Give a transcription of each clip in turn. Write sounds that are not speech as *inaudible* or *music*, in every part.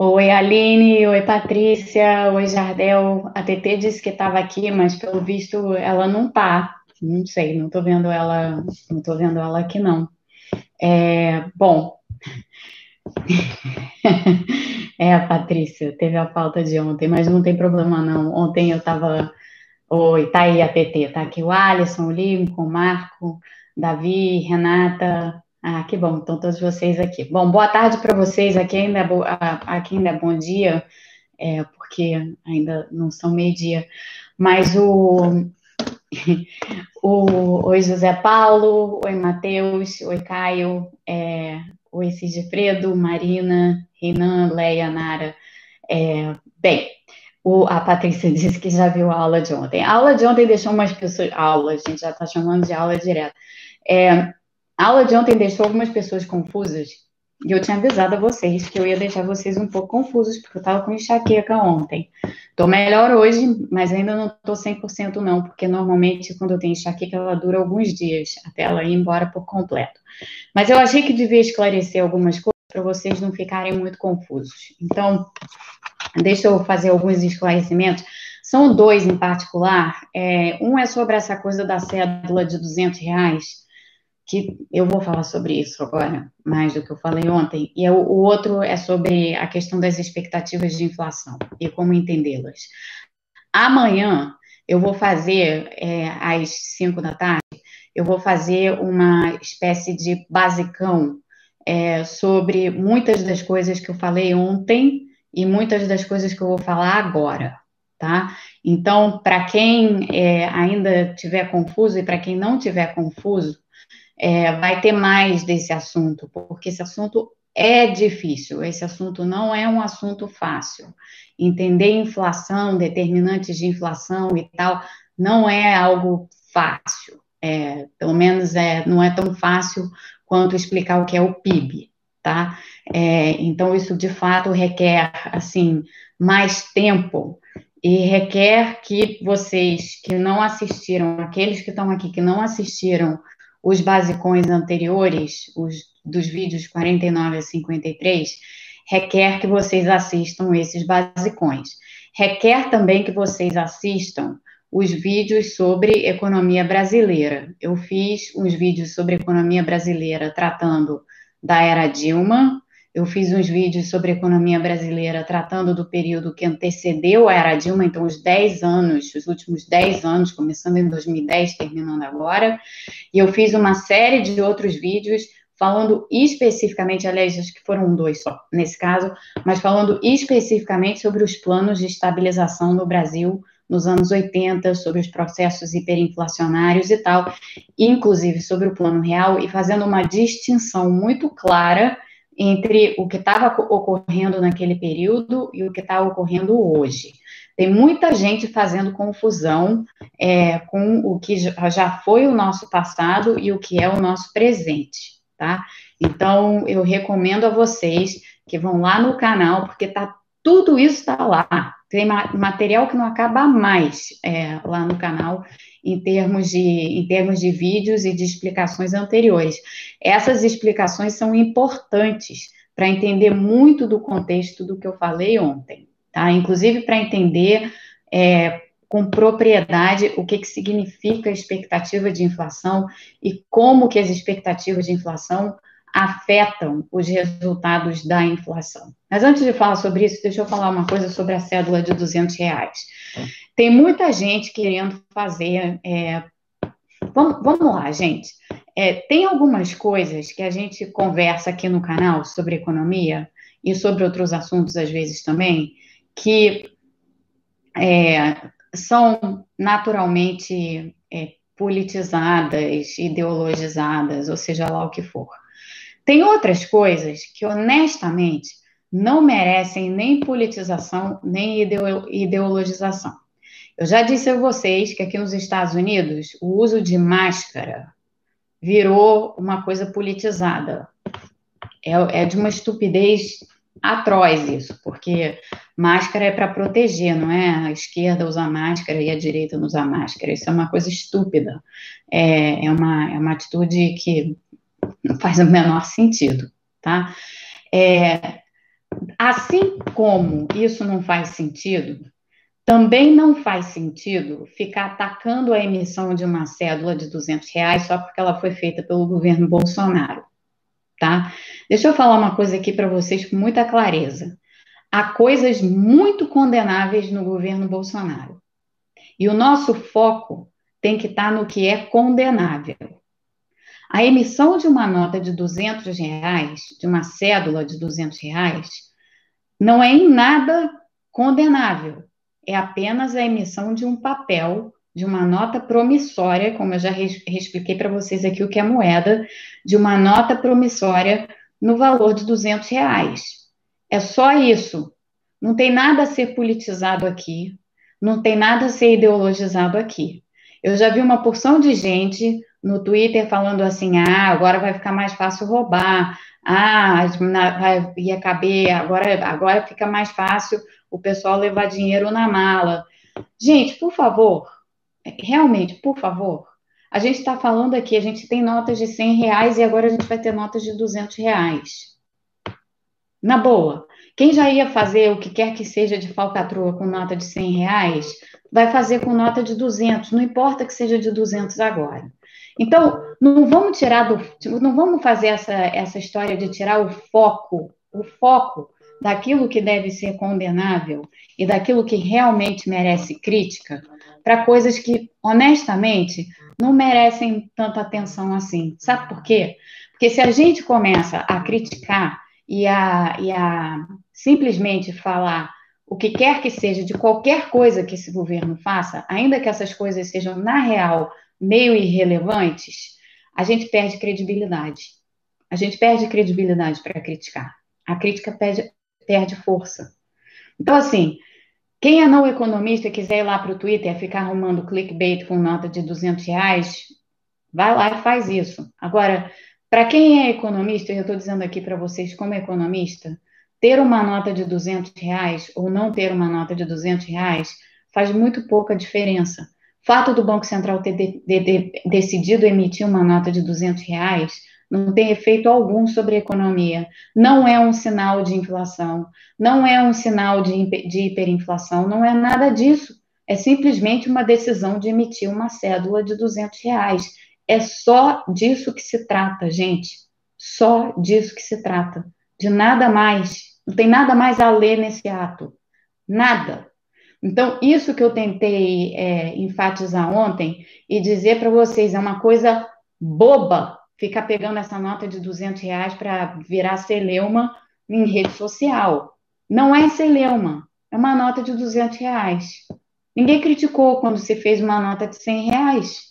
Oi, Aline. Oi, Patrícia. Oi, Jardel. A TT disse que estava aqui, mas pelo visto ela não tá. Não sei, não estou vendo ela, não tô vendo ela aqui não. É, bom, *laughs* é, Patrícia, teve a falta de ontem, mas não tem problema não. Ontem eu estava. Oi, tá aí a TT, tá aqui o Alisson, o Lincoln, o Marco, Davi, Renata. Ah, que bom, estão todos vocês aqui. Bom, boa tarde para vocês, aqui ainda, é bo... aqui ainda é bom dia, é, porque ainda não são meio-dia. Mas o, *laughs* o. Oi, José Paulo, oi, Matheus, oi, Caio, é, oi, Sigifredo, Marina, Renan, Leia, Nara. É, bem, o, a Patrícia *laughs* disse que já viu a aula de ontem. A aula de ontem deixou umas pessoas. Aula, a gente já está chamando de aula direto. É, a aula de ontem deixou algumas pessoas confusas. E eu tinha avisado a vocês que eu ia deixar vocês um pouco confusos, porque eu estava com enxaqueca ontem. Estou melhor hoje, mas ainda não estou 100% não, porque normalmente quando eu tenho enxaqueca ela dura alguns dias, até ela ir embora por completo. Mas eu achei que devia esclarecer algumas coisas para vocês não ficarem muito confusos. Então, deixa eu fazer alguns esclarecimentos. São dois em particular. É, um é sobre essa coisa da cédula de 200 reais, que eu vou falar sobre isso agora, mais do que eu falei ontem. E o, o outro é sobre a questão das expectativas de inflação e como entendê-las. Amanhã eu vou fazer, é, às 5 da tarde, eu vou fazer uma espécie de basicão é, sobre muitas das coisas que eu falei ontem e muitas das coisas que eu vou falar agora, tá? Então, para quem é, ainda tiver confuso e para quem não tiver confuso, é, vai ter mais desse assunto, porque esse assunto é difícil, esse assunto não é um assunto fácil. Entender inflação, determinantes de inflação e tal, não é algo fácil. É, pelo menos é, não é tão fácil quanto explicar o que é o PIB, tá? É, então, isso de fato requer, assim, mais tempo e requer que vocês que não assistiram, aqueles que estão aqui que não assistiram os basicões anteriores, os dos vídeos 49 a 53, requer que vocês assistam esses basicões. Requer também que vocês assistam os vídeos sobre economia brasileira. Eu fiz uns vídeos sobre economia brasileira tratando da era Dilma, eu fiz uns vídeos sobre economia brasileira tratando do período que antecedeu a era Dilma, então os 10 anos, os últimos 10 anos, começando em 2010, terminando agora, e eu fiz uma série de outros vídeos falando especificamente, aliás, acho que foram dois só nesse caso, mas falando especificamente sobre os planos de estabilização no Brasil nos anos 80, sobre os processos hiperinflacionários e tal, inclusive sobre o plano real, e fazendo uma distinção muito clara entre o que estava ocorrendo naquele período e o que está ocorrendo hoje. Tem muita gente fazendo confusão é, com o que já foi o nosso passado e o que é o nosso presente, tá? Então, eu recomendo a vocês que vão lá no canal, porque tá, tudo isso está lá, tem material que não acaba mais é, lá no canal em termos, de, em termos de vídeos e de explicações anteriores. Essas explicações são importantes para entender muito do contexto do que eu falei ontem, tá? Inclusive para entender é, com propriedade o que, que significa expectativa de inflação e como que as expectativas de inflação afetam os resultados da inflação. Mas antes de falar sobre isso, deixa eu falar uma coisa sobre a cédula de 200 reais. Tem muita gente querendo fazer. É, vamos, vamos lá, gente. É, tem algumas coisas que a gente conversa aqui no canal sobre economia e sobre outros assuntos, às vezes também, que é, são naturalmente é, politizadas, ideologizadas, ou seja lá o que for. Tem outras coisas que, honestamente, não merecem nem politização, nem ideologização. Eu já disse a vocês que aqui nos Estados Unidos o uso de máscara virou uma coisa politizada. É, é de uma estupidez atroz isso, porque máscara é para proteger, não é? A esquerda usa máscara e a direita não usa máscara. Isso é uma coisa estúpida. É, é, uma, é uma atitude que não faz o menor sentido, tá? É, Assim como isso não faz sentido, também não faz sentido ficar atacando a emissão de uma cédula de 200 reais só porque ela foi feita pelo governo Bolsonaro, tá? Deixa eu falar uma coisa aqui para vocês com muita clareza. Há coisas muito condenáveis no governo Bolsonaro. E o nosso foco tem que estar tá no que é condenável. A emissão de uma nota de 200 reais, de uma cédula de 200 reais, não é em nada condenável é apenas a emissão de um papel, de uma nota promissória, como eu já expliquei para vocês aqui o que é moeda, de uma nota promissória no valor de 200 reais. É só isso. Não tem nada a ser politizado aqui, não tem nada a ser ideologizado aqui. Eu já vi uma porção de gente no Twitter falando assim: ah, agora vai ficar mais fácil roubar, ah, vai, ia caber, agora, agora fica mais fácil o pessoal levar dinheiro na mala. Gente, por favor, realmente, por favor, a gente está falando aqui, a gente tem notas de 100 reais e agora a gente vai ter notas de 200 reais. Na boa, quem já ia fazer o que quer que seja de falcatrua com nota de 100 reais, vai fazer com nota de 200, não importa que seja de 200 agora. Então, não vamos tirar do, não vamos fazer essa, essa história de tirar o foco, o foco daquilo que deve ser condenável e daquilo que realmente merece crítica para coisas que, honestamente, não merecem tanta atenção assim. Sabe por quê? Porque se a gente começa a criticar e a, e a simplesmente falar o que quer que seja de qualquer coisa que esse governo faça, ainda que essas coisas sejam, na real, meio irrelevantes, a gente perde credibilidade. A gente perde credibilidade para criticar. A crítica perde, perde força. Então, assim, quem é não economista e quiser ir lá para o Twitter ficar arrumando clickbait com nota de 200 reais, vai lá e faz isso. Agora, para quem é economista, eu estou dizendo aqui para vocês como economista, ter uma nota de 200 reais ou não ter uma nota de 200 reais faz muito pouca diferença. Fato do Banco Central ter de, de, de, decidido emitir uma nota de 200 reais não tem efeito algum sobre a economia, não é um sinal de inflação, não é um sinal de, de hiperinflação, não é nada disso. É simplesmente uma decisão de emitir uma cédula de 200 reais. É só disso que se trata, gente. Só disso que se trata. De nada mais. Não tem nada mais a ler nesse ato. Nada. Então, isso que eu tentei é, enfatizar ontem e dizer para vocês é uma coisa boba ficar pegando essa nota de 200 reais para virar celeuma em rede social. Não é celeuma, é uma nota de 200 reais. Ninguém criticou quando se fez uma nota de 100 reais.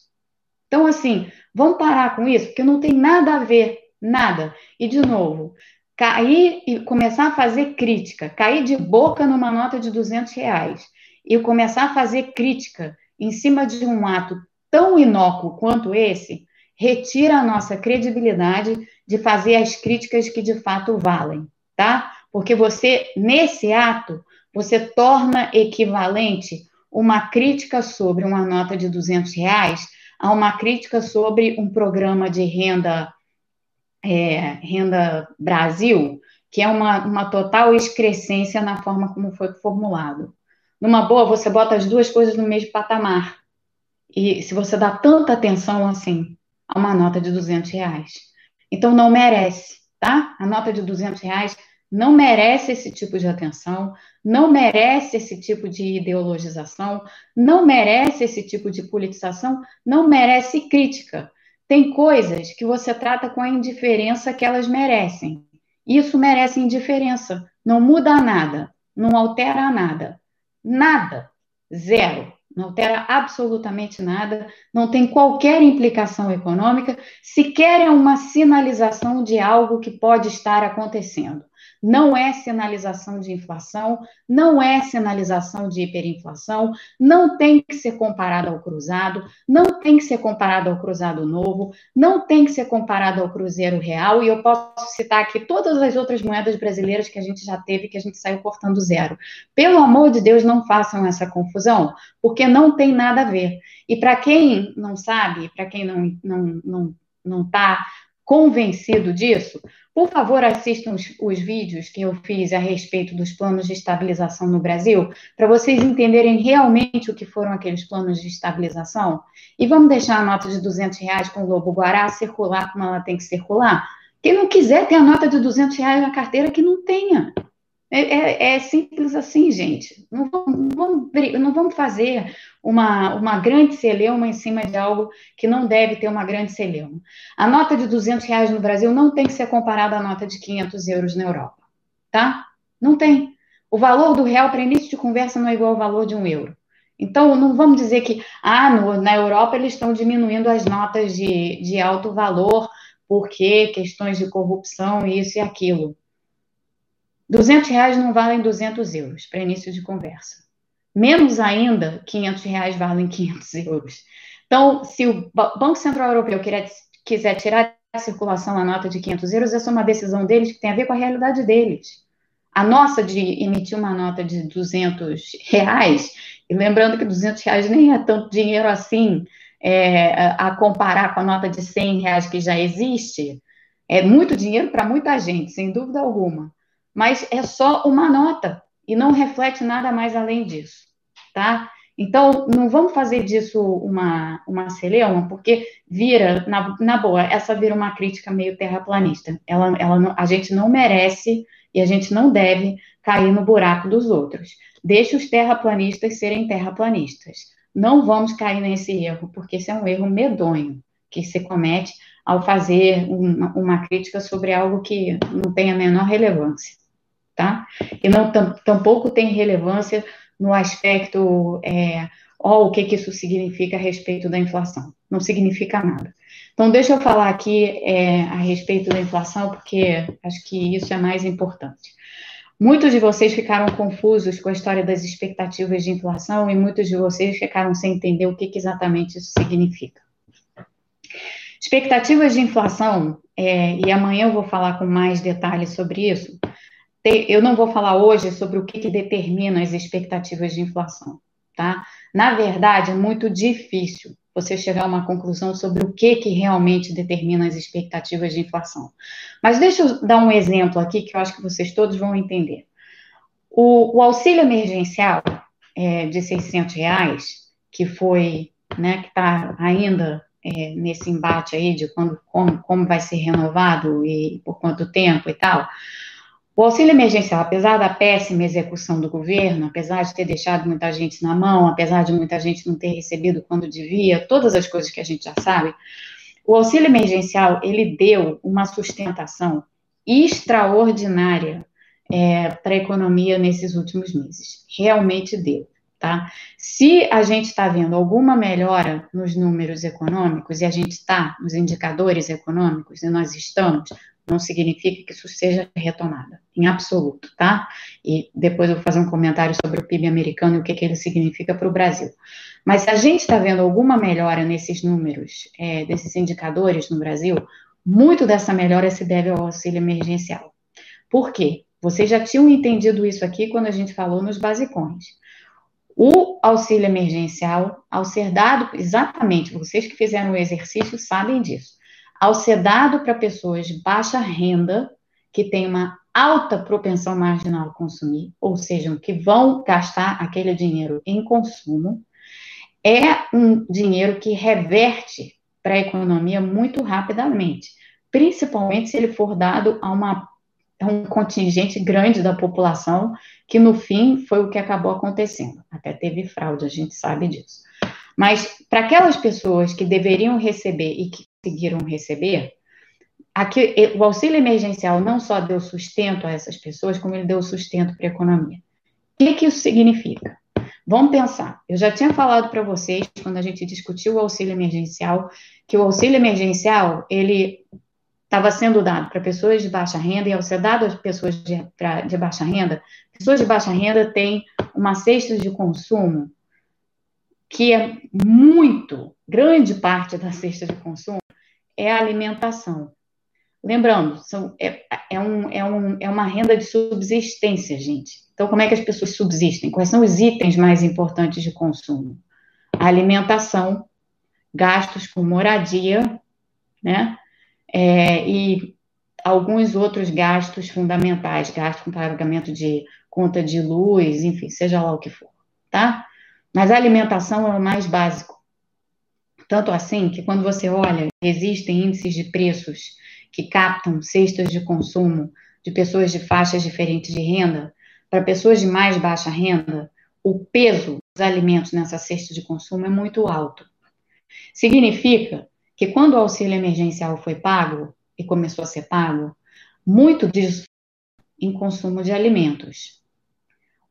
Então, assim, vamos parar com isso, porque não tem nada a ver, nada. E, de novo, cair e começar a fazer crítica, cair de boca numa nota de 200 reais e começar a fazer crítica em cima de um ato tão inócuo quanto esse, retira a nossa credibilidade de fazer as críticas que de fato valem, tá? Porque você, nesse ato, você torna equivalente uma crítica sobre uma nota de 200 reais a uma crítica sobre um programa de renda, é, renda Brasil, que é uma, uma total excrescência na forma como foi formulado. Numa boa, você bota as duas coisas no mesmo patamar. E se você dá tanta atenção assim a uma nota de 200 reais. Então, não merece, tá? A nota de 200 reais não merece esse tipo de atenção, não merece esse tipo de ideologização, não merece esse tipo de politização, não merece crítica. Tem coisas que você trata com a indiferença que elas merecem. Isso merece indiferença. Não muda nada, não altera nada. Nada. Zero. Não altera absolutamente nada, não tem qualquer implicação econômica, sequer é uma sinalização de algo que pode estar acontecendo não é sinalização de inflação, não é sinalização de hiperinflação, não tem que ser comparado ao cruzado, não tem que ser comparado ao cruzado novo, não tem que ser comparado ao cruzeiro real, e eu posso citar aqui todas as outras moedas brasileiras que a gente já teve, que a gente saiu cortando zero. Pelo amor de Deus, não façam essa confusão, porque não tem nada a ver. E para quem não sabe, para quem não não não não está convencido disso, Por favor, assistam os, os, vídeos que eu fiz a respeito dos planos de estabilização no Brasil, para vocês entenderem realmente o que foram aqueles planos de estabilização. E vamos deixar a nota de 200 reais com o Lobo Guará circular como ela tem que circular. Quem não quiser ter a nota de 200 reais na carteira, que não tenha. É, é, é, simples assim, gente. Não vamos, não vamos, fazer uma, uma grande celeuma em cima de algo que não deve ter uma grande celeuma. A nota de 200 reais no Brasil não tem que ser comparada à nota de 500 euros na Europa, tá? Não tem. O valor do real para início de conversa não é igual ao valor de um euro. Então, não vamos dizer que, ah, no, na Europa eles estão diminuindo as notas de, de alto valor porque questões de corrupção, isso e aquilo. 200 reais não valem 200 euros para início de conversa. Menos ainda, 500 reais valem 500 euros. Então, se o Banco Central Europeu quiser, tirar da circulação a nota de 500 euros, essa é uma decisão deles que tem a ver com a realidade deles. A nossa de emitir uma nota de 200 reais, e lembrando que 200 reais nem é tanto dinheiro assim, é, a comparar com a nota de 100 reais que já existe, é muito dinheiro para muita gente, sem dúvida alguma mas é só uma nota e não reflete nada mais além disso, tá? Então, não vamos fazer disso uma, uma celeuma, porque vira, na, na boa, essa vira uma crítica meio terraplanista. Ela, ela a gente não merece e a gente não deve cair no buraco dos outros. Deixe os terraplanistas serem terraplanistas. Não vamos cair nesse erro, porque esse é um erro medonho que se comete ao fazer uma, uma crítica sobre algo que não tem a menor relevância tá? E não tampouco tem relevância no aspecto, é, ó, o que, que isso significa a respeito da inflação. Não significa nada. Então, deixa eu falar aqui é, a respeito da inflação, porque acho que isso é mais importante. Muitos de vocês ficaram confusos com a história das expectativas de inflação e muitos de vocês ficaram sem entender o que, que exatamente isso significa. Expectativas de inflação, é, e amanhã eu vou falar com mais detalhes sobre isso, eu não vou falar hoje sobre o que, que determina as expectativas de inflação, tá? Na verdade, é muito difícil você chegar a uma conclusão sobre o que, que realmente determina as expectativas de inflação. Mas deixa eu dar um exemplo aqui que eu acho que vocês todos vão entender. O, o auxílio emergencial é, de 600 reais, que foi, né, que está ainda é, nesse embate aí de quando, como, como vai ser renovado e por quanto tempo e tal, o auxílio emergencial, apesar da péssima execução do governo, apesar de ter deixado muita gente na mão, apesar de muita gente não ter recebido quando devia, todas as coisas que a gente já sabe, o auxílio emergencial ele deu uma sustentação extraordinária é, para a economia nesses últimos meses. Realmente deu, tá? Se a gente está vendo alguma melhora nos números econômicos e a gente está nos indicadores econômicos e nós estamos, não significa que isso seja retomada, em absoluto, tá? E depois eu vou fazer um comentário sobre o PIB americano e o que, que ele significa para o Brasil. Mas se a gente está vendo alguma melhora nesses números, é, desses indicadores no Brasil, muito dessa melhora se deve ao auxílio emergencial. Por quê? Vocês já tinham entendido isso aqui quando a gente falou nos basicões. O auxílio emergencial, ao ser dado, exatamente, vocês que fizeram o exercício sabem disso ao ser dado para pessoas de baixa renda, que têm uma alta propensão marginal a consumir, ou seja, que vão gastar aquele dinheiro em consumo, é um dinheiro que reverte para a economia muito rapidamente, principalmente se ele for dado a, uma, a um contingente grande da população, que no fim foi o que acabou acontecendo. Até teve fraude, a gente sabe disso. Mas para aquelas pessoas que deveriam receber e que conseguiram receber, aqui, o auxílio emergencial não só deu sustento a essas pessoas, como ele deu sustento para a economia. O que, que isso significa? Vamos pensar. Eu já tinha falado para vocês, quando a gente discutiu o auxílio emergencial, que o auxílio emergencial, ele estava sendo dado para pessoas de baixa renda, e ao ser dado às pessoas de, pra, de baixa renda, pessoas de baixa renda têm uma cesta de consumo que é muito, grande parte da cesta de consumo, é a alimentação. Lembrando, são, é, é, um, é, um, é uma renda de subsistência, gente. Então, como é que as pessoas subsistem? Quais são os itens mais importantes de consumo? A alimentação, gastos com moradia, né? É, e alguns outros gastos fundamentais, gasto com pagamento de conta de luz, enfim, seja lá o que for, tá? Mas a alimentação é o mais básico. Tanto assim que quando você olha, existem índices de preços que captam cestas de consumo de pessoas de faixas diferentes de renda, para pessoas de mais baixa renda, o peso dos alimentos nessa cesta de consumo é muito alto. Significa que quando o auxílio emergencial foi pago e começou a ser pago, muito disso em consumo de alimentos.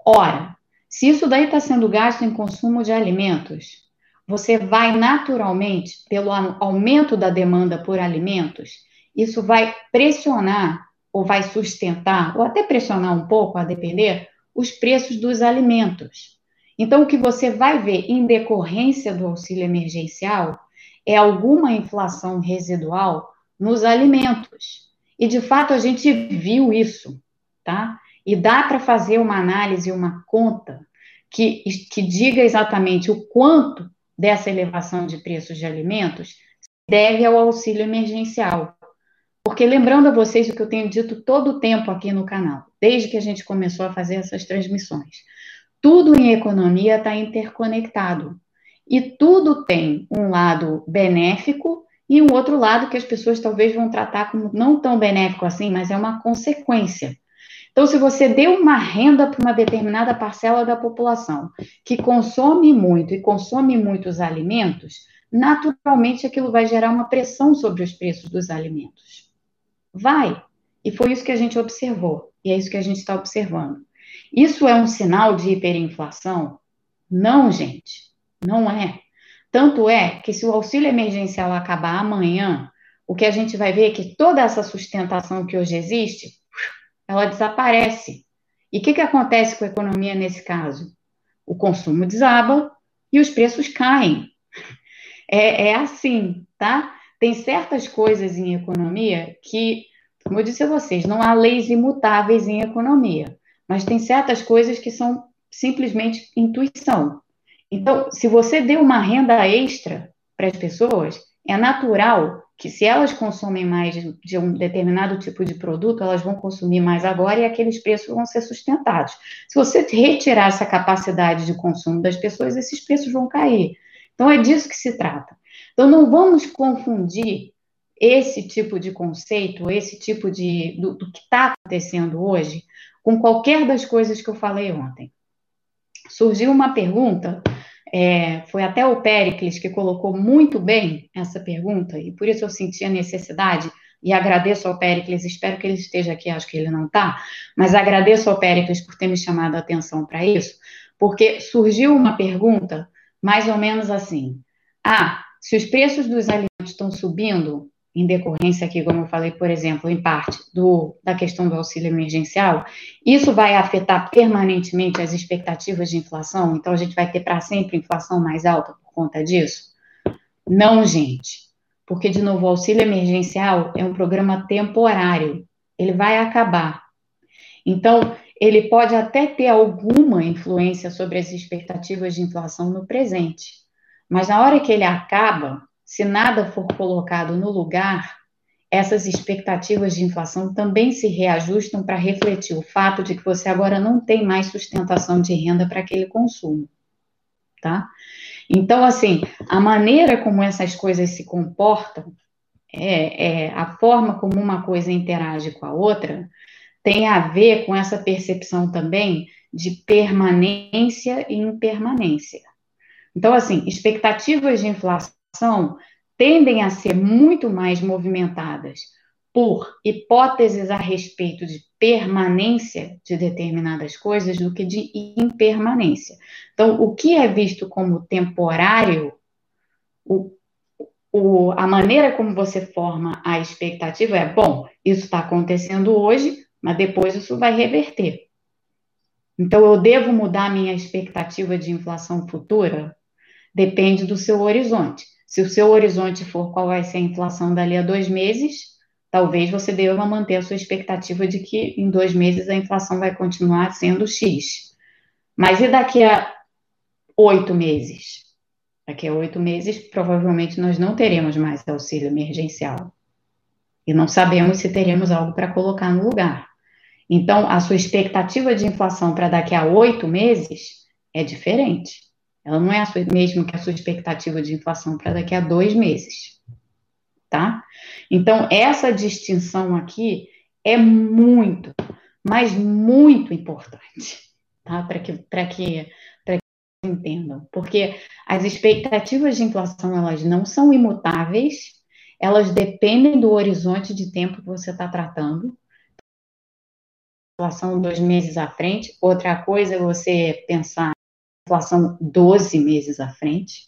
Ora, se isso daí está sendo gasto em consumo de alimentos, você vai naturalmente, pelo aumento da demanda por alimentos, isso vai pressionar ou vai sustentar, ou até pressionar um pouco, a depender, os preços dos alimentos. Então, o que você vai ver em decorrência do auxílio emergencial é alguma inflação residual nos alimentos. E, de fato, a gente viu isso, tá? E dá para fazer uma análise, uma conta que, que diga exatamente o quanto dessa elevação de preços de alimentos deve ao auxílio emergencial. Porque lembrando a vocês o que eu tenho dito todo o tempo aqui no canal, desde que a gente começou a fazer essas transmissões. Tudo em economia está interconectado. E tudo tem um lado benéfico e um outro lado que as pessoas talvez vão tratar como não tão benéfico assim, mas é uma consequência. Então, se você deu uma renda para uma determinada parcela da população que consome muito e consome muitos alimentos, naturalmente aquilo vai gerar uma pressão sobre os preços dos alimentos. Vai. E foi isso que a gente observou. E é isso que a gente está observando. Isso é um sinal de hiperinflação? Não, gente. Não é. Tanto é que se o auxílio emergencial acabar amanhã, o que a gente vai ver é que toda essa sustentação que hoje existe, ela desaparece. E o que, que acontece com a economia nesse caso? O consumo desaba e os preços caem. É, é assim, tá? Tem certas coisas em economia que, como eu disse a vocês, não há leis imutáveis em economia, mas tem certas coisas que são simplesmente intuição. Então, se você deu uma renda extra para as pessoas, é natural que se elas consomem mais de um determinado tipo de produto, elas vão consumir mais agora e aqueles preços vão ser sustentados. Se você retirar essa capacidade de consumo das pessoas, esses preços vão cair. Então, é disso que se trata. Então, não vamos confundir esse tipo de conceito, esse tipo de. do, do que está acontecendo hoje, com qualquer das coisas que eu falei ontem. Surgiu uma pergunta, é, foi até o Pericles que colocou muito bem essa pergunta, e por isso eu senti a necessidade, e agradeço ao Pericles, espero que ele esteja aqui, acho que ele não está, mas agradeço ao Pericles por ter me chamado a atenção para isso, porque surgiu uma pergunta mais ou menos assim: ah, se os preços dos alimentos estão subindo, em decorrência aqui, como eu falei, por exemplo, em parte do, da questão do auxílio emergencial, isso vai afetar permanentemente as expectativas de inflação? Então, a gente vai ter para sempre inflação mais alta por conta disso? Não, gente. Porque, de novo, o auxílio emergencial é um programa temporário. Ele vai acabar. Então, ele pode até ter alguma influência sobre as expectativas de inflação no presente mas na hora que ele acaba, se nada for colocado no lugar, essas expectativas de inflação também se reajustam para refletir o fato de que você agora não tem mais sustentação de renda para aquele consumo, tá? Então, assim, a maneira como essas coisas se comportam, é, é, a forma como uma coisa interage com a outra, tem a ver com essa percepção também de permanência e impermanência. Então, assim, expectativas de inflação tendem a ser muito mais movimentadas por hipóteses a respeito de permanência de determinadas coisas do que de impermanência. Então, o que é visto como temporário, o, o, a maneira como você forma a expectativa é: bom, isso está acontecendo hoje, mas depois isso vai reverter. Então, eu devo mudar minha expectativa de inflação futura? Depende do seu horizonte. Se o seu horizonte for qual vai ser a inflação dali a dois meses, talvez você deva manter a sua expectativa de que em dois meses a inflação vai continuar sendo X. Mas e daqui a oito meses? Daqui a oito meses, provavelmente nós não teremos mais auxílio emergencial. e não sabemos se teremos algo para colocar no lugar. Então, a sua expectativa de inflação para daqui a oito meses é diferente. Ela não é a sua, mesmo que a sua expectativa de inflação para daqui a dois meses. Tá? Então, essa distinção aqui é muito, mas muito importante, tá? Para que, para que, que entendam. Porque as expectativas de inflação, elas não são imutáveis, elas dependem do horizonte de tempo que você está tratando. Inflação dois meses à frente. Outra coisa é você pensar inflação 12 meses à frente.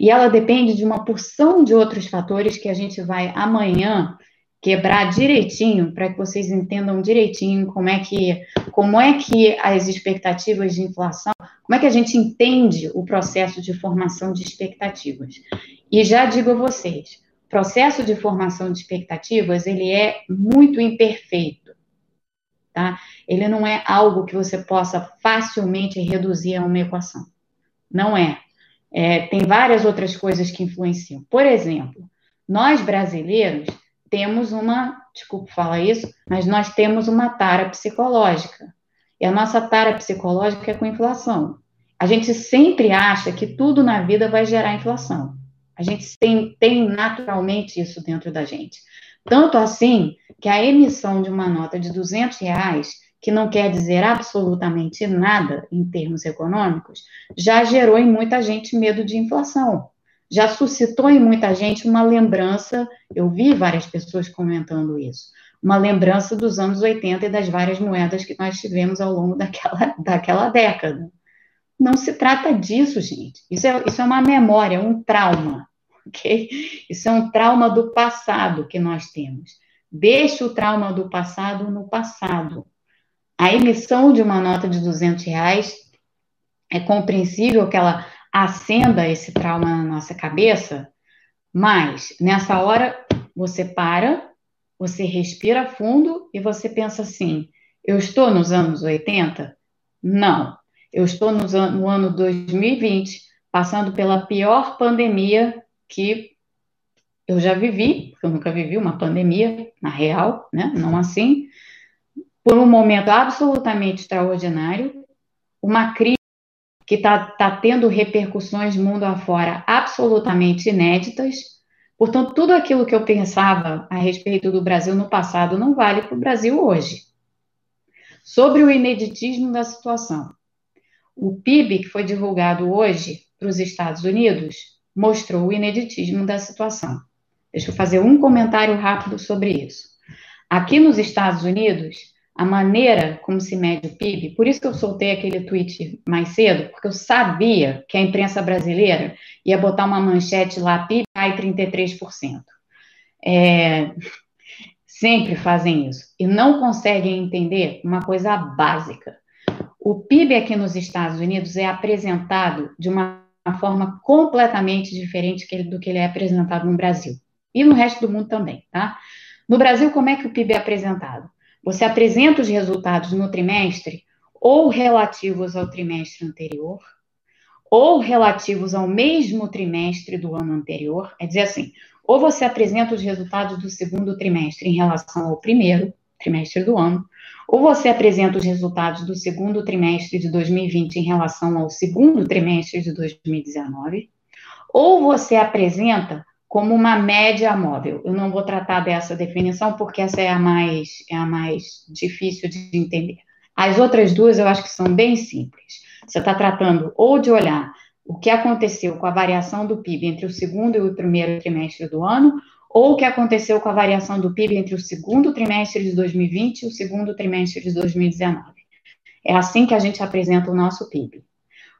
E ela depende de uma porção de outros fatores que a gente vai amanhã quebrar direitinho para que vocês entendam direitinho como é que como é que as expectativas de inflação, como é que a gente entende o processo de formação de expectativas. E já digo a vocês, processo de formação de expectativas, ele é muito imperfeito, tá? Ele não é algo que você possa facilmente reduzir a uma equação. Não é. é tem várias outras coisas que influenciam. Por exemplo, nós brasileiros temos uma, desculpa falar isso, mas nós temos uma tara psicológica. E a nossa tara psicológica é com inflação. A gente sempre acha que tudo na vida vai gerar inflação. A gente tem, tem naturalmente isso dentro da gente. Tanto assim que a emissão de uma nota de 200 reais, que não quer dizer absolutamente nada em termos econômicos, já gerou em muita gente medo de inflação já suscitou em muita gente uma lembrança, eu vi várias pessoas comentando isso, uma lembrança dos anos 80 e das várias moedas que nós tivemos ao longo daquela, daquela década. Não se trata disso, gente. Isso é, isso é uma memória, um trauma, ok? Isso é um trauma do passado que nós temos. Deixe o trauma do passado no passado. A emissão de uma nota de 200 reais é compreensível que ela acenda esse trauma na nossa cabeça, mas nessa hora você para, você respira fundo e você pensa assim: eu estou nos anos 80? Não. Eu estou no, no ano 2020, passando pela pior pandemia que eu já vivi, porque eu nunca vivi uma pandemia, na real, né? Não assim. Por um momento absolutamente extraordinário, uma crise que está tá tendo repercussões mundo afora absolutamente inéditas. Portanto, tudo aquilo que eu pensava a respeito do Brasil no passado não vale para o Brasil hoje. Sobre o ineditismo da situação. O PIB que foi divulgado hoje para os Estados Unidos mostrou o ineditismo da situação. Deixa eu fazer um comentário rápido sobre isso. Aqui nos Estados Unidos, a maneira como se mede o PIB, por isso que eu soltei aquele tweet mais cedo, porque eu sabia que a imprensa brasileira ia botar uma manchete lá, PIB cai 33%. É, sempre fazem isso e não conseguem entender uma coisa básica. O PIB aqui nos Estados Unidos é apresentado de uma forma completamente diferente do que ele é apresentado no Brasil e no resto do mundo também, tá? No Brasil, como é que o PIB é apresentado? Você apresenta os resultados no trimestre ou relativos ao trimestre anterior, ou relativos ao mesmo trimestre do ano anterior. É dizer assim, ou você apresenta os resultados do segundo trimestre em relação ao primeiro trimestre do ano, ou você apresenta os resultados do segundo trimestre de 2020 em relação ao segundo trimestre de 2019, ou você apresenta como uma média móvel. Eu não vou tratar dessa definição porque essa é a mais é a mais difícil de entender. As outras duas eu acho que são bem simples. Você está tratando ou de olhar o que aconteceu com a variação do PIB entre o segundo e o primeiro trimestre do ano, ou o que aconteceu com a variação do PIB entre o segundo trimestre de 2020 e o segundo trimestre de 2019. É assim que a gente apresenta o nosso PIB.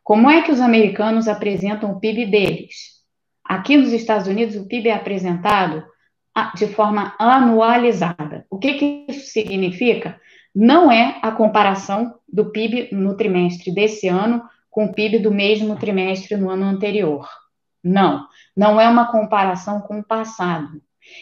Como é que os americanos apresentam o PIB deles? Aqui nos Estados Unidos, o PIB é apresentado ah, de forma anualizada. O que, que isso significa? Não é a comparação do PIB no trimestre desse ano com o PIB do mesmo trimestre no ano anterior. Não, não é uma comparação com o passado.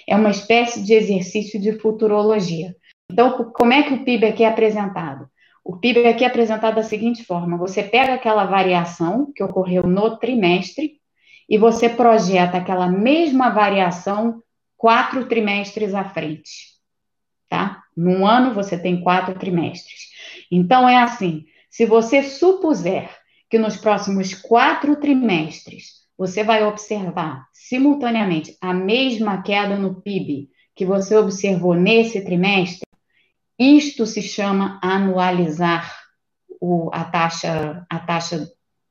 É uma espécie de exercício de futurologia. Então, como é que o PIB aqui é apresentado? O PIB aqui é apresentado da seguinte forma: você pega aquela variação que ocorreu no trimestre e você projeta aquela mesma variação quatro trimestres à frente, tá? Num ano você tem quatro trimestres. Então é assim: se você supuser que nos próximos quatro trimestres você vai observar simultaneamente a mesma queda no PIB que você observou nesse trimestre, isto se chama anualizar o, a, taxa, a taxa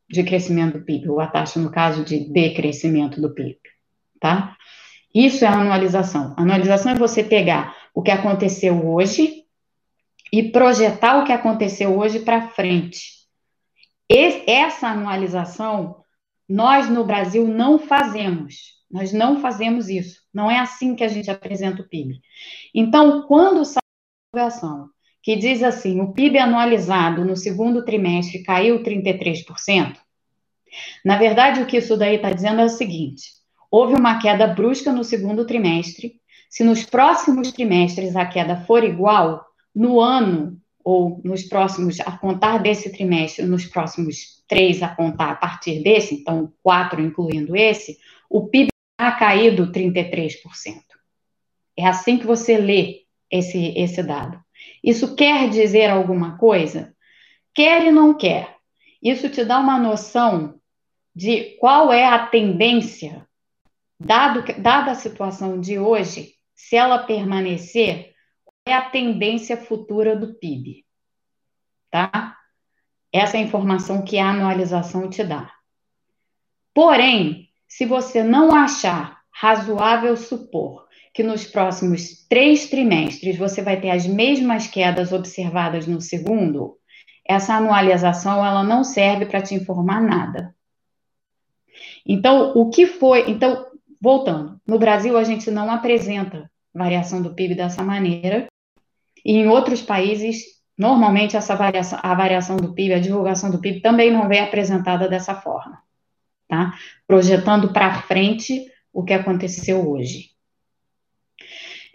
de crescimento do PIB, ou a taxa, no caso, de decrescimento do PIB, tá? Isso é anualização. Anualização é você pegar o que aconteceu hoje e projetar o que aconteceu hoje para frente. Essa anualização nós no Brasil não fazemos. Nós não fazemos isso. Não é assim que a gente apresenta o PIB. Então, quando sai a divulgação que diz assim: o PIB anualizado no segundo trimestre caiu 33%, na verdade, o que isso daí está dizendo é o seguinte: houve uma queda brusca no segundo trimestre. Se nos próximos trimestres a queda for igual, no ano ou nos próximos, a contar desse trimestre, nos próximos três a contar a partir desse, então quatro incluindo esse, o PIB ha caído 33%. É assim que você lê esse, esse dado. Isso quer dizer alguma coisa? Quer e não quer. Isso te dá uma noção de qual é a tendência, dado, dada a situação de hoje, se ela permanecer, é a tendência futura do PIB. Tá? Essa é a informação que a anualização te dá. Porém, se você não achar razoável supor que nos próximos três trimestres você vai ter as mesmas quedas observadas no segundo, essa anualização ela não serve para te informar nada. Então, o que foi. Então, voltando, no Brasil a gente não apresenta variação do PIB dessa maneira, e em outros países, normalmente essa variação, a variação do PIB, a divulgação do PIB também não vem apresentada dessa forma, tá? Projetando para frente o que aconteceu hoje.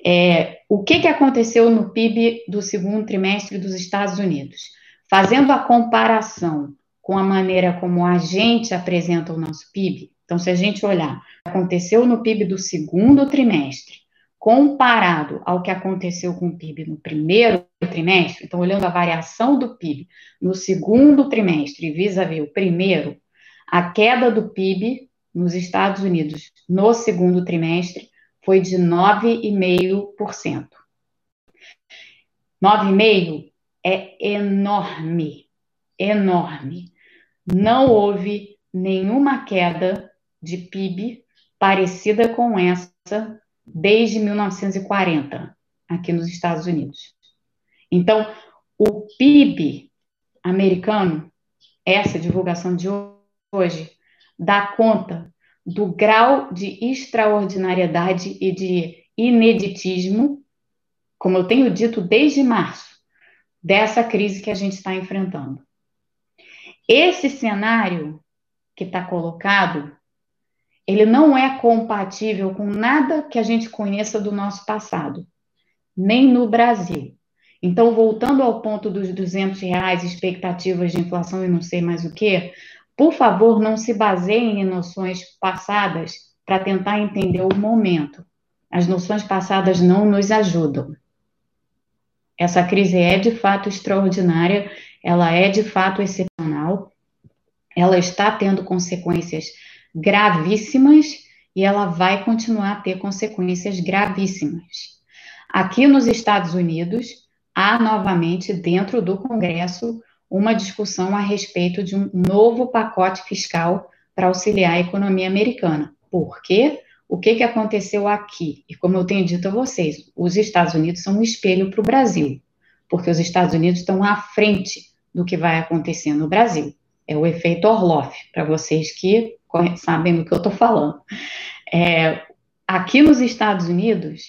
É, o que, que aconteceu no PIB do segundo trimestre dos Estados Unidos? Fazendo a comparação com a maneira como a gente apresenta o nosso PIB, então, se a gente olhar, aconteceu no PIB do segundo trimestre, comparado ao que aconteceu com o PIB no primeiro trimestre, então, olhando a variação do PIB no segundo trimestre vis-à-vis o primeiro, a queda do PIB nos Estados Unidos no segundo trimestre foi de 9,5%. 9,5% é enorme, enorme. Não houve nenhuma queda de PIB parecida com essa desde 1940, aqui nos Estados Unidos. Então, o PIB americano, essa divulgação de hoje, dá conta do grau de extraordinariedade e de ineditismo, como eu tenho dito desde março, dessa crise que a gente está enfrentando. Esse cenário que está colocado, ele não é compatível com nada que a gente conheça do nosso passado, nem no Brasil. Então, voltando ao ponto dos 200 reais, expectativas de inflação e não sei mais o que, por favor, não se baseiem em noções passadas para tentar entender o momento. As noções passadas não nos ajudam. Essa crise é de fato extraordinária, ela é de fato excepcional, ela está tendo consequências gravíssimas e ela vai continuar a ter consequências gravíssimas. Aqui nos Estados Unidos, há novamente dentro do Congresso uma discussão a respeito de um novo pacote fiscal para auxiliar a economia americana. Por quê? O que, que aconteceu aqui? E como eu tenho dito a vocês, os Estados Unidos são um espelho para o Brasil, porque os Estados Unidos estão à frente do que vai acontecer no Brasil. É o efeito Orloff, para vocês que sabem do que eu estou falando. É, aqui nos Estados Unidos,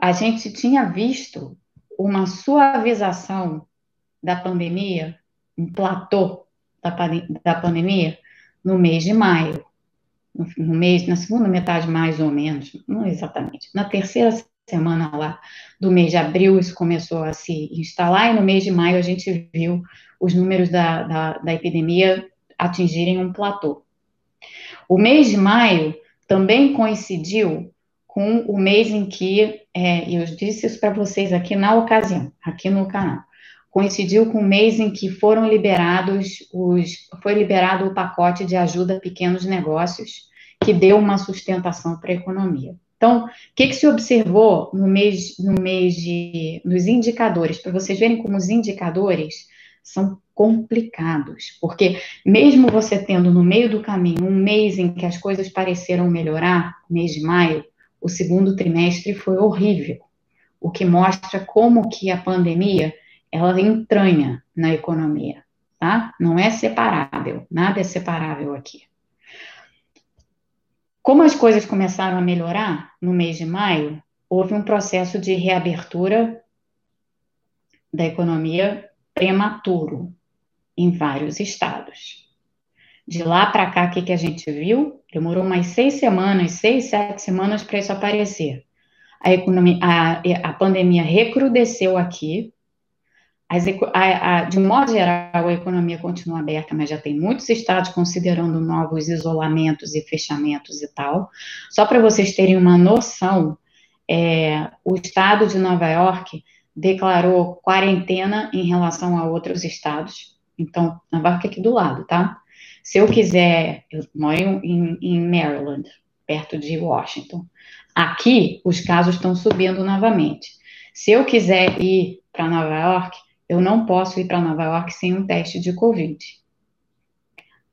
a gente tinha visto uma suavização da pandemia, um platô da, da pandemia, no mês de maio no mês, na segunda metade mais ou menos, não exatamente, na terceira semana lá do mês de abril isso começou a se instalar e no mês de maio a gente viu os números da, da, da epidemia atingirem um platô. O mês de maio também coincidiu com o mês em que, é, eu disse isso para vocês aqui na ocasião, aqui no canal, coincidiu com o mês em que foram liberados os, foi liberado o pacote de ajuda a pequenos negócios, que deu uma sustentação para a economia. Então, o que, que se observou no mês, no mês de, nos indicadores, para vocês verem como os indicadores são complicados, porque mesmo você tendo no meio do caminho um mês em que as coisas pareceram melhorar, mês de maio, o segundo trimestre foi horrível, o que mostra como que a pandemia ela entranha na economia, tá? Não é separável, nada é separável aqui. Como as coisas começaram a melhorar no mês de maio, houve um processo de reabertura da economia prematuro em vários estados. De lá para cá, o que, que a gente viu? Demorou mais seis semanas, seis, sete semanas para isso aparecer. A, economia, a, a pandemia recrudesceu aqui. A, a, de modo geral, a economia continua aberta, mas já tem muitos estados considerando novos isolamentos e fechamentos e tal. Só para vocês terem uma noção, é, o estado de Nova York declarou quarentena em relação a outros estados. Então, Nova York é aqui do lado, tá? Se eu quiser, eu moro em, em Maryland, perto de Washington. Aqui, os casos estão subindo novamente. Se eu quiser ir para Nova York, eu não posso ir para Nova York sem um teste de Covid.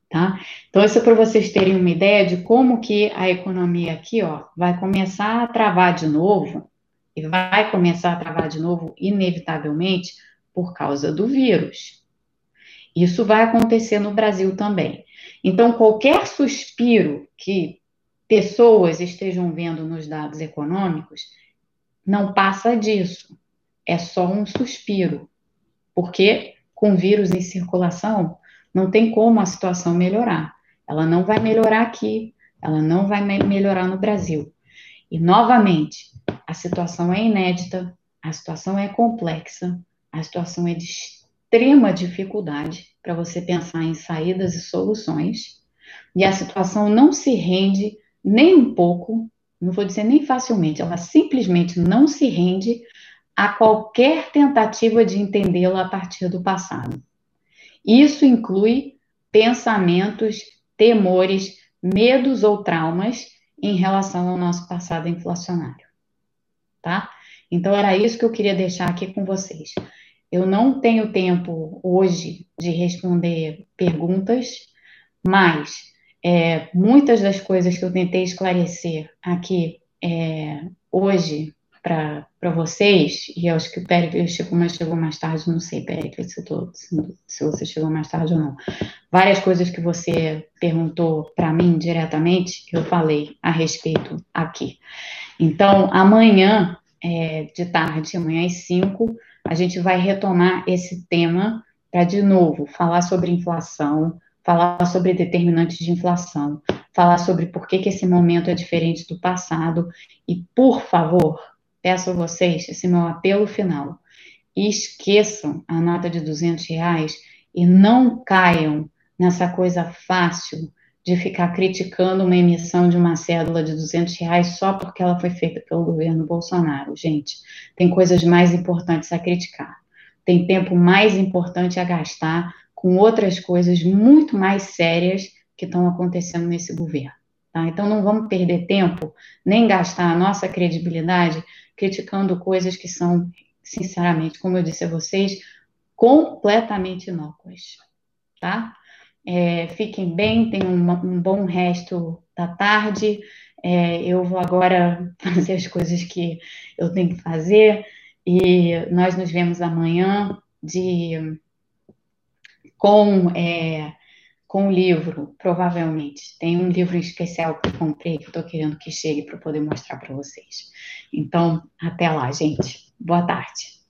Tá? Então, isso é para vocês terem uma ideia de como que a economia aqui, ó, vai começar a travar de novo e vai começar a travar de novo, inevitavelmente, por causa do vírus. Isso vai acontecer no Brasil também. Então, qualquer suspiro que pessoas estejam vendo nos dados econômicos, não passa disso. É só um suspiro. Porque com vírus em circulação, não tem como a situação melhorar. Ela não vai melhorar aqui, ela não vai melhorar no Brasil. E, novamente, a situação é inédita, a situação é complexa, a situação é de extrema dificuldade para você pensar em saídas e soluções, e a situação não se rende nem um pouco, não vou dizer nem facilmente, ela simplesmente não se rende a qualquer tentativa de entendê-la a partir do passado. Isso inclui pensamentos, temores, medos ou traumas em relação ao nosso passado inflacionário tá? Então, era isso que eu queria deixar aqui com vocês. Eu não tenho tempo hoje de responder perguntas, mas é, muitas das coisas que eu tentei esclarecer aqui é, hoje para vocês, e acho que o Péricles chegou, mas chegou mais tarde, não sei, Péricles, se, se, se você chegou mais tarde ou não. Várias coisas que você perguntou para mim diretamente, eu falei a respeito aqui. Então, amanhã, é, de tarde, amanhã às 5, a gente vai retomar esse tema para, de novo, falar sobre inflação, falar sobre determinantes de inflação, falar sobre por que, que esse momento é diferente do passado. E, por favor, peço a vocês esse meu apelo final. Esqueçam a nota de 200 reais e não caiam nessa coisa fácil de ficar criticando uma emissão de uma cédula de 200 reais só porque ela foi feita pelo governo Bolsonaro. Gente, tem coisas mais importantes a criticar. Tem tempo mais importante a gastar com outras coisas muito mais sérias que estão acontecendo nesse governo. Tá? Então, não vamos perder tempo, nem gastar a nossa credibilidade criticando coisas que são, sinceramente, como eu disse a vocês, completamente inócuas. Tá? É, fiquem bem, tenham um, um bom resto da tarde. É, eu vou agora *laughs* fazer as coisas que eu tenho que fazer e nós nos vemos amanhã de com é, com o livro, provavelmente. Tem um livro especial que eu comprei que estou querendo que chegue para poder mostrar para vocês. Então, até lá, gente. Boa tarde.